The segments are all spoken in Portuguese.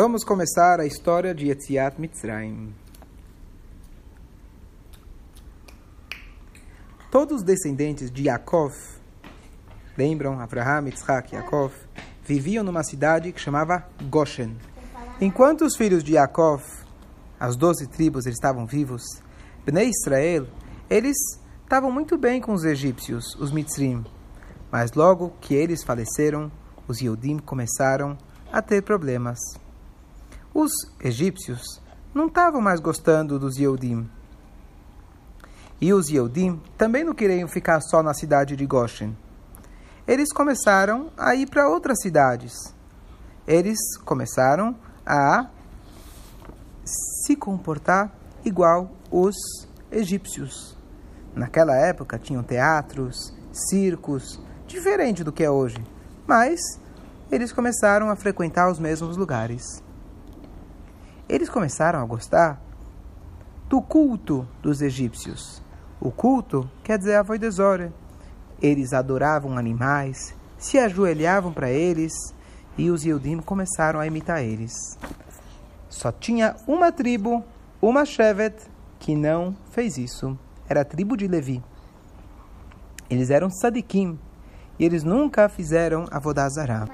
Vamos começar a história de Yetziat Mitzrayim. Todos os descendentes de Yaakov, lembram Abraham, Yitzhak, Yaakov, viviam numa cidade que chamava Goshen. Enquanto os filhos de Yaakov, as doze tribos, eles estavam vivos, Bnei Israel, eles estavam muito bem com os egípcios, os Mitzrim. Mas logo que eles faleceram, os Yehudim começaram a ter problemas. Os egípcios não estavam mais gostando dos Yehudim. E os Yehudim também não queriam ficar só na cidade de Goshen. Eles começaram a ir para outras cidades. Eles começaram a se comportar igual os egípcios. Naquela época tinham teatros, circos, diferente do que é hoje, mas eles começaram a frequentar os mesmos lugares. Eles começaram a gostar do culto dos egípcios. O culto quer dizer a voidesora. Eles adoravam animais, se ajoelhavam para eles e os Yehudim começaram a imitar eles. Só tinha uma tribo, uma Shevet, que não fez isso. Era a tribo de Levi. Eles eram sadikim e eles nunca fizeram avodazará.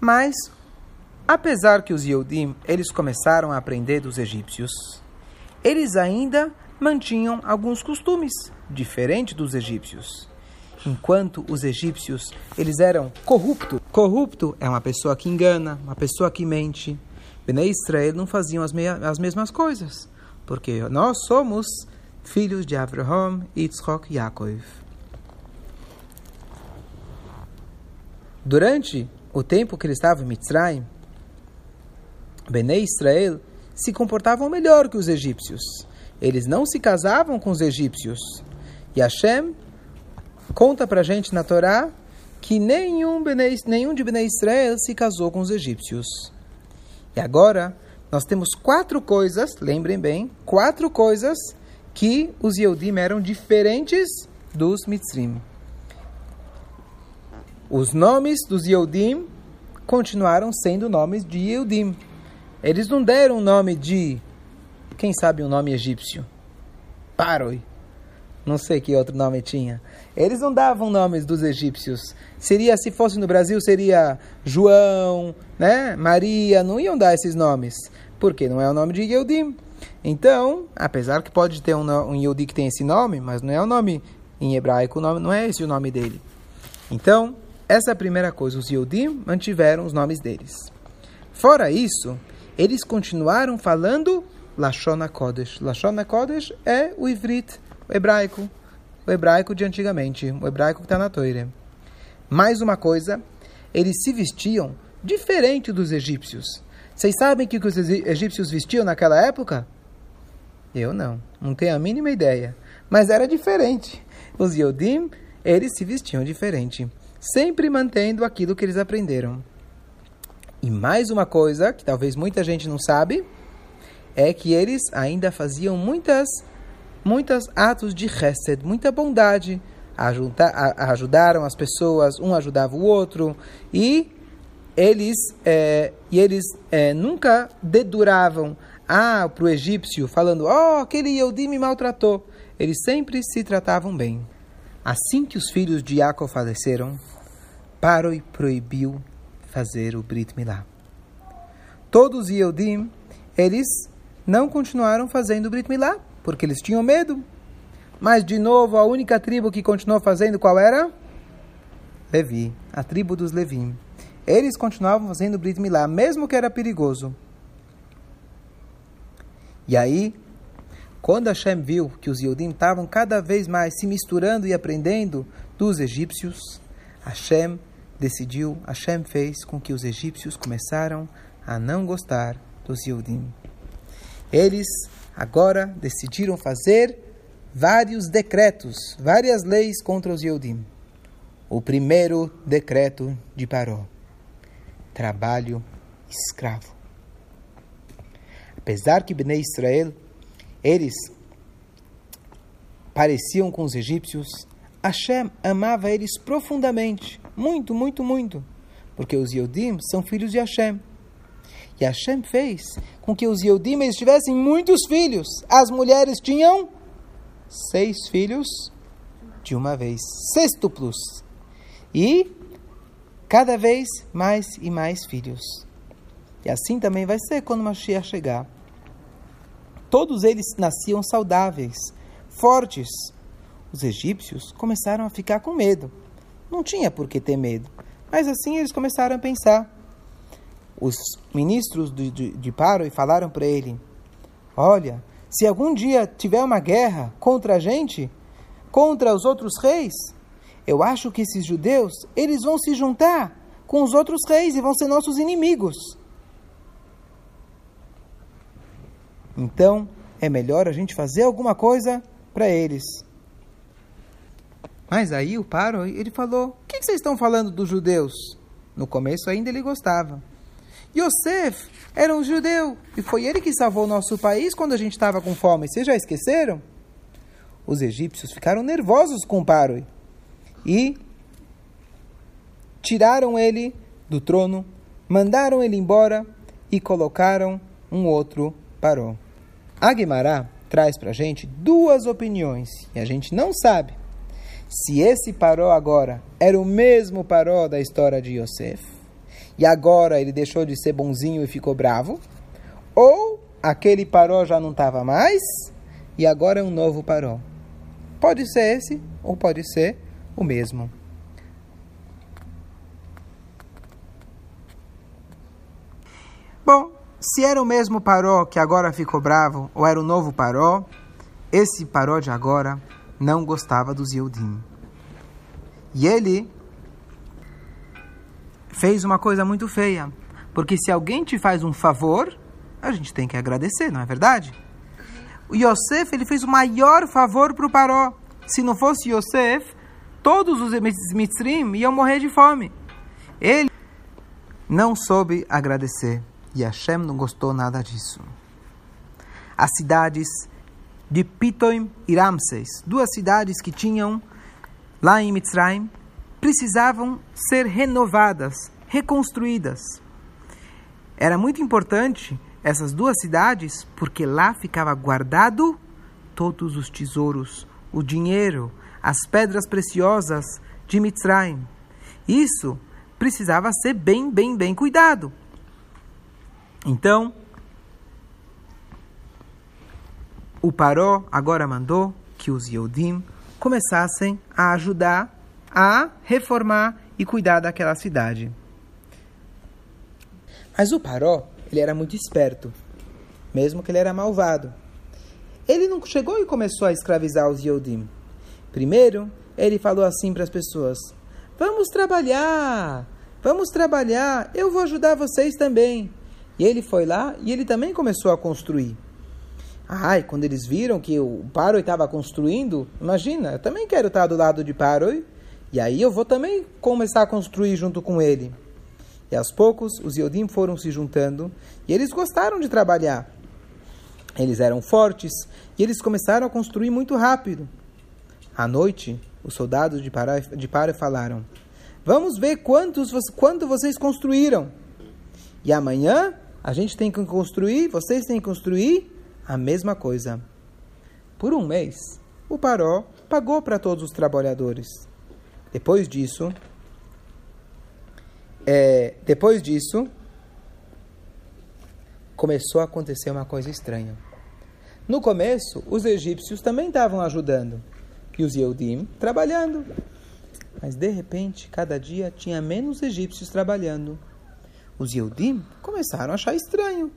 Mas Apesar que os Yehudim, eles começaram a aprender dos egípcios, eles ainda mantinham alguns costumes diferentes dos egípcios. Enquanto os egípcios, eles eram corrupto. Corrupto é uma pessoa que engana, uma pessoa que mente. Bnei Israel não faziam as, as mesmas coisas, porque nós somos filhos de Abraham, Yitzhak e Yaakov. Durante o tempo que ele estava em Mitzrayim, Benei Israel se comportavam melhor que os egípcios. Eles não se casavam com os egípcios. E Hashem conta para a gente na Torá que nenhum, Benei, nenhum de Benei Israel se casou com os egípcios. E agora nós temos quatro coisas, lembrem bem, quatro coisas que os Yehudim eram diferentes dos Mitzrim. Os nomes dos Yehudim continuaram sendo nomes de Yehudim. Eles não deram o nome de, quem sabe um nome egípcio? Paroi. Não sei que outro nome tinha. Eles não davam nomes dos egípcios. Seria, se fosse no Brasil, seria João, né? Maria, não iam dar esses nomes. Porque não é o nome de Yehudim. Então, apesar que pode ter um, um Yehudi que tem esse nome, mas não é o nome em hebraico, o nome, não é esse o nome dele. Então, essa é a primeira coisa. Os Yehudim mantiveram os nomes deles. Fora isso, eles continuaram falando Lashon Kodesh. Lashon Kodesh é o Ivrit, o hebraico, o hebraico de antigamente, o hebraico que está na Torá. Mais uma coisa, eles se vestiam diferente dos egípcios. Vocês sabem o que os egípcios vestiam naquela época? Eu não, não tenho a mínima ideia. Mas era diferente. Os Yodim, eles se vestiam diferente, sempre mantendo aquilo que eles aprenderam. E mais uma coisa que talvez muita gente não sabe é que eles ainda faziam muitas muitos atos de chesed, muita bondade, ajudaram as pessoas, um ajudava o outro e eles é, e eles é, nunca deduravam ah, para o egípcio falando oh aquele Yehudi me maltratou. Eles sempre se tratavam bem. Assim que os filhos de Jacob faleceram, Paroi proibiu fazer o Brit Milá. Todos os Yehudim, eles não continuaram fazendo o Brit Milá, porque eles tinham medo. Mas, de novo, a única tribo que continuou fazendo qual era? Levi, a tribo dos Levim. Eles continuavam fazendo o Brit Milá, mesmo que era perigoso. E aí, quando Hashem viu que os Yehudim estavam cada vez mais se misturando e aprendendo dos egípcios, Hashem decidiu, Hashem fez com que os egípcios começaram a não gostar dos Yehudim. Eles agora decidiram fazer vários decretos, várias leis contra os Yehudim. O primeiro decreto de Paró: trabalho escravo. Apesar que Bnei Israel, eles pareciam com os egípcios, Hashem amava eles profundamente, muito, muito, muito, porque os Yodim são filhos de Hashem. E Hashem fez com que os eles tivessem muitos filhos. As mulheres tinham seis filhos de uma vez, sextuplos. E cada vez mais e mais filhos. E assim também vai ser quando Mashiach chegar. Todos eles nasciam saudáveis, fortes. Os egípcios começaram a ficar com medo. Não tinha por que ter medo, mas assim eles começaram a pensar. Os ministros de, de, de Paro falaram para ele: Olha, se algum dia tiver uma guerra contra a gente, contra os outros reis, eu acho que esses judeus eles vão se juntar com os outros reis e vão ser nossos inimigos. Então, é melhor a gente fazer alguma coisa para eles. Mas aí o Paro, ele falou: O que vocês estão falando dos judeus? No começo ainda ele gostava. Yosef era um judeu e foi ele que salvou nosso país quando a gente estava com fome. Vocês já esqueceram? Os egípcios ficaram nervosos com o Paro e tiraram ele do trono, mandaram ele embora e colocaram um outro Paró. A Guimará traz para a gente duas opiniões e a gente não sabe se esse Paró agora era o mesmo Paró da história de Yosef e agora ele deixou de ser bonzinho e ficou bravo, ou aquele Paró já não estava mais e agora é um novo Paró. Pode ser esse ou pode ser o mesmo. Bom, se era o mesmo Paró que agora ficou bravo, ou era o novo Paró, esse Paró de agora não gostava dos Yehudim. E ele fez uma coisa muito feia. Porque se alguém te faz um favor, a gente tem que agradecer, não é verdade? O Yosef ele fez o maior favor para o Paró. Se não fosse Yosef, todos os Mitzrim iam morrer de fome. Ele não soube agradecer. E Hashem não gostou nada disso. As cidades de Pitoim e Ramses, duas cidades que tinham lá em Mitzrayim, precisavam ser renovadas, reconstruídas. Era muito importante essas duas cidades porque lá ficava guardado todos os tesouros, o dinheiro, as pedras preciosas de Mitzrayim. Isso precisava ser bem, bem, bem cuidado. Então, o Paró agora mandou que os Yodim começassem a ajudar a reformar e cuidar daquela cidade. Mas o Paró, ele era muito esperto, mesmo que ele era malvado. Ele não chegou e começou a escravizar os Yodim. Primeiro, ele falou assim para as pessoas: Vamos trabalhar, vamos trabalhar, eu vou ajudar vocês também. E ele foi lá e ele também começou a construir. Ai, quando eles viram que o Paroi estava construindo, imagina, eu também quero estar do lado de Paroi, e aí eu vou também começar a construir junto com ele. E aos poucos, os Yodim foram se juntando, e eles gostaram de trabalhar. Eles eram fortes, e eles começaram a construir muito rápido. À noite, os soldados de Paroi, de Paroi falaram, vamos ver quantos, quanto vocês construíram. E amanhã a gente tem que construir, vocês têm que construir a mesma coisa. Por um mês, o Paró pagou para todos os trabalhadores. Depois disso, é, depois disso, começou a acontecer uma coisa estranha. No começo, os egípcios também estavam ajudando e os Yehudim trabalhando. Mas de repente, cada dia tinha menos egípcios trabalhando os Yehudim começaram a achar estranho.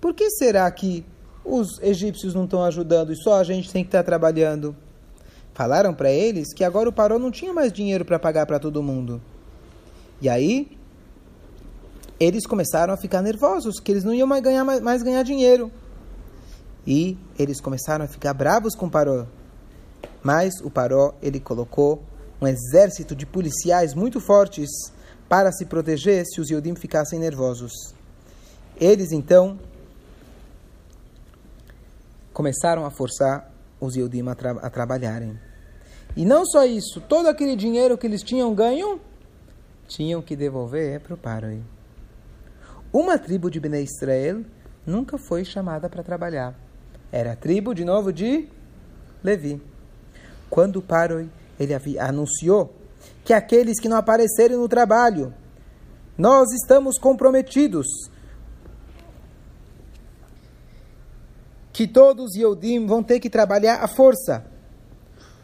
Por que será que os egípcios não estão ajudando e só a gente tem que estar trabalhando? Falaram para eles que agora o Paró não tinha mais dinheiro para pagar para todo mundo. E aí, eles começaram a ficar nervosos, que eles não iam mais ganhar, mais ganhar dinheiro. E eles começaram a ficar bravos com o Paró. Mas o Paró, ele colocou um exército de policiais muito fortes para se proteger se os Yodim ficassem nervosos. Eles então começaram a forçar os Yodim a, tra a trabalharem. E não só isso, todo aquele dinheiro que eles tinham ganho, tinham que devolver para o Paroi. Uma tribo de Bnei Israel nunca foi chamada para trabalhar. Era a tribo, de novo, de Levi. Quando Paroi ele anunciou que aqueles que não aparecerem no trabalho, nós estamos comprometidos que todos os Yodim vão ter que trabalhar à força.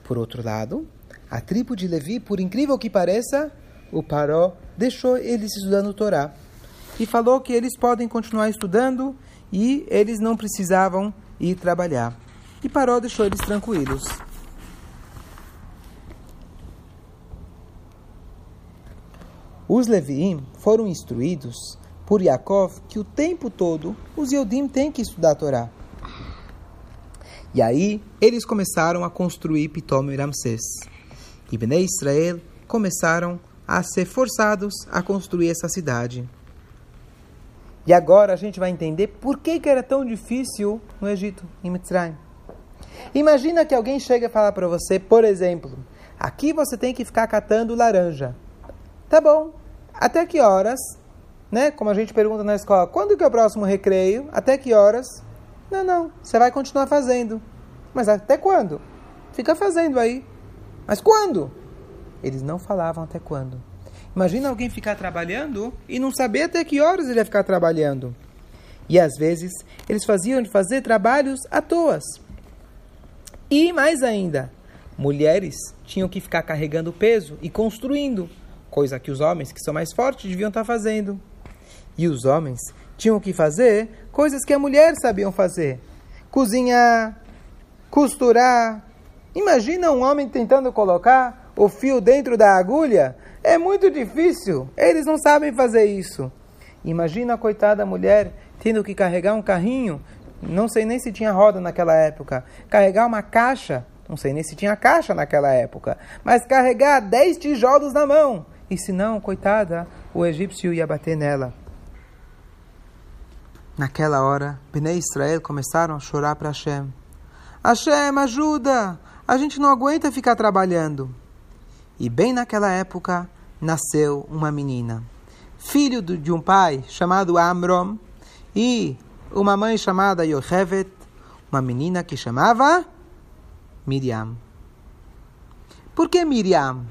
Por outro lado, a tribo de Levi, por incrível que pareça, o Paró deixou eles estudando o Torá e falou que eles podem continuar estudando e eles não precisavam ir trabalhar. E Paró deixou eles tranquilos. Os Leviim foram instruídos por Yaakov que o tempo todo os Yodim têm que estudar a Torá. E aí eles começaram a construir Pitom e Ramsés. E Bnei Israel começaram a ser forçados a construir essa cidade. E agora a gente vai entender por que, que era tão difícil no Egito, em Mitzrayim. Imagina que alguém chega e fala para você, por exemplo, aqui você tem que ficar catando laranja. Tá bom, até que horas? Né? Como a gente pergunta na escola, quando que é o próximo recreio? Até que horas? Não, não, você vai continuar fazendo. Mas até quando? Fica fazendo aí. Mas quando? Eles não falavam até quando. Imagina alguém ficar trabalhando e não saber até que horas ele ia ficar trabalhando. E às vezes eles faziam de fazer trabalhos à toa. E mais ainda, mulheres tinham que ficar carregando peso e construindo coisa que os homens, que são mais fortes, deviam estar fazendo. E os homens tinham que fazer coisas que a mulher sabiam fazer: cozinhar, costurar. Imagina um homem tentando colocar o fio dentro da agulha. É muito difícil. Eles não sabem fazer isso. Imagina a coitada mulher tendo que carregar um carrinho. Não sei nem se tinha roda naquela época. Carregar uma caixa. Não sei nem se tinha caixa naquela época. Mas carregar 10 tijolos na mão e se não, coitada, o egípcio ia bater nela. Naquela hora, Bnei Israel começaram a chorar para Hashem. Hashem, ajuda! A gente não aguenta ficar trabalhando. E bem naquela época, nasceu uma menina. Filho de um pai chamado Amrom e uma mãe chamada Yochevet, uma menina que chamava Miriam. Por que Miriam?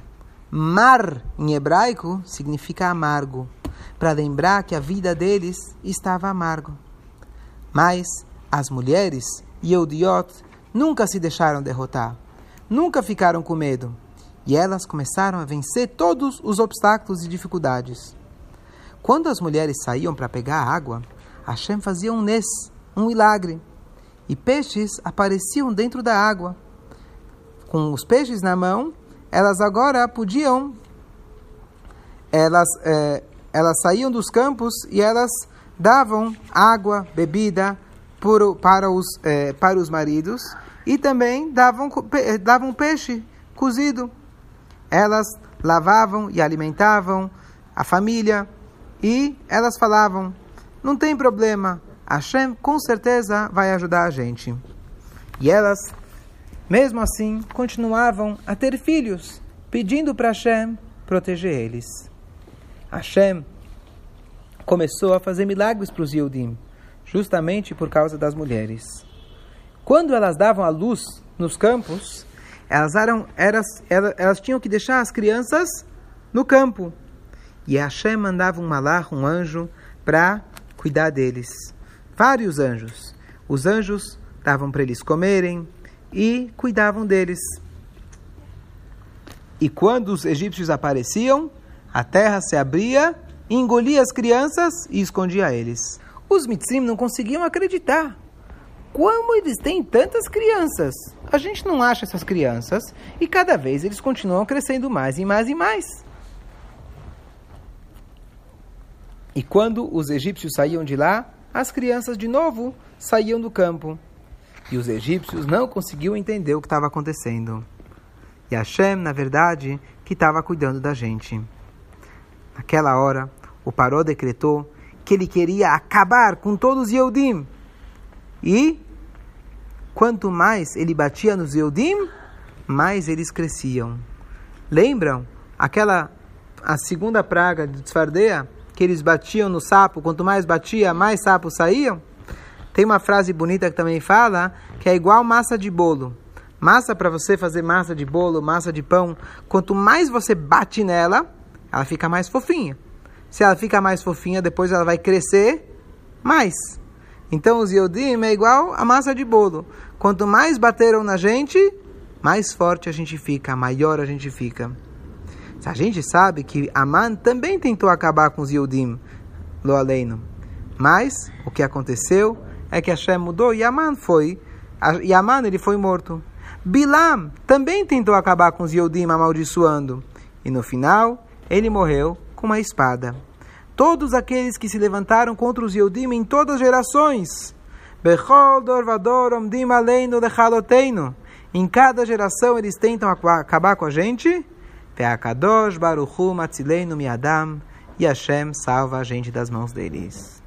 Mar, em hebraico, significa amargo, para lembrar que a vida deles estava amargo. Mas as mulheres, Yeudiot, nunca se deixaram derrotar, nunca ficaram com medo, e elas começaram a vencer todos os obstáculos e dificuldades. Quando as mulheres saíam para pegar água, Hashem fazia um nes, um milagre, e peixes apareciam dentro da água. Com os peixes na mão, elas agora podiam, elas, é, elas saíam dos campos e elas davam água, bebida por, para, os, é, para os maridos e também davam, davam peixe cozido. Elas lavavam e alimentavam a família e elas falavam: não tem problema, Hashem com certeza vai ajudar a gente. E elas mesmo assim, continuavam a ter filhos, pedindo para Hashem proteger eles. Hashem começou a fazer milagres para os Yehudim, justamente por causa das mulheres. Quando elas davam a luz nos campos, elas, eram, elas, elas, elas tinham que deixar as crianças no campo. E Hashem mandava um malar, um anjo, para cuidar deles. Vários anjos. Os anjos davam para eles comerem, e cuidavam deles. E quando os egípcios apareciam, a terra se abria, engolia as crianças e escondia eles. Os mitzim não conseguiam acreditar. Como eles têm tantas crianças? A gente não acha essas crianças e cada vez eles continuam crescendo mais e mais e mais. E quando os egípcios saíam de lá, as crianças de novo saíam do campo. E os egípcios não conseguiam entender o que estava acontecendo. E Hashem, na verdade, que estava cuidando da gente. Naquela hora, o Paró decretou que ele queria acabar com todos os Yehudim. E quanto mais ele batia nos Yehudim, mais eles cresciam. Lembram aquela a segunda praga de Tzfardeia, que eles batiam no sapo, quanto mais batia, mais sapos saíam? Tem uma frase bonita que também fala que é igual massa de bolo. Massa para você fazer massa de bolo, massa de pão, quanto mais você bate nela, ela fica mais fofinha. Se ela fica mais fofinha, depois ela vai crescer mais. Então os Yodim é igual a massa de bolo. Quanto mais bateram na gente, mais forte a gente fica, maior a gente fica. A gente sabe que Aman também tentou acabar com os Yodim, lo. Mas o que aconteceu é que Hashem mudou e Aman foi, e Aman ele foi morto. Bilam também tentou acabar com os Yodim amaldiçoando. E no final, ele morreu com uma espada. Todos aqueles que se levantaram contra os Yodim em todas as gerações. Em cada geração eles tentam acabar com a gente. Baruchu miadam. E Hashem salva a gente das mãos deles.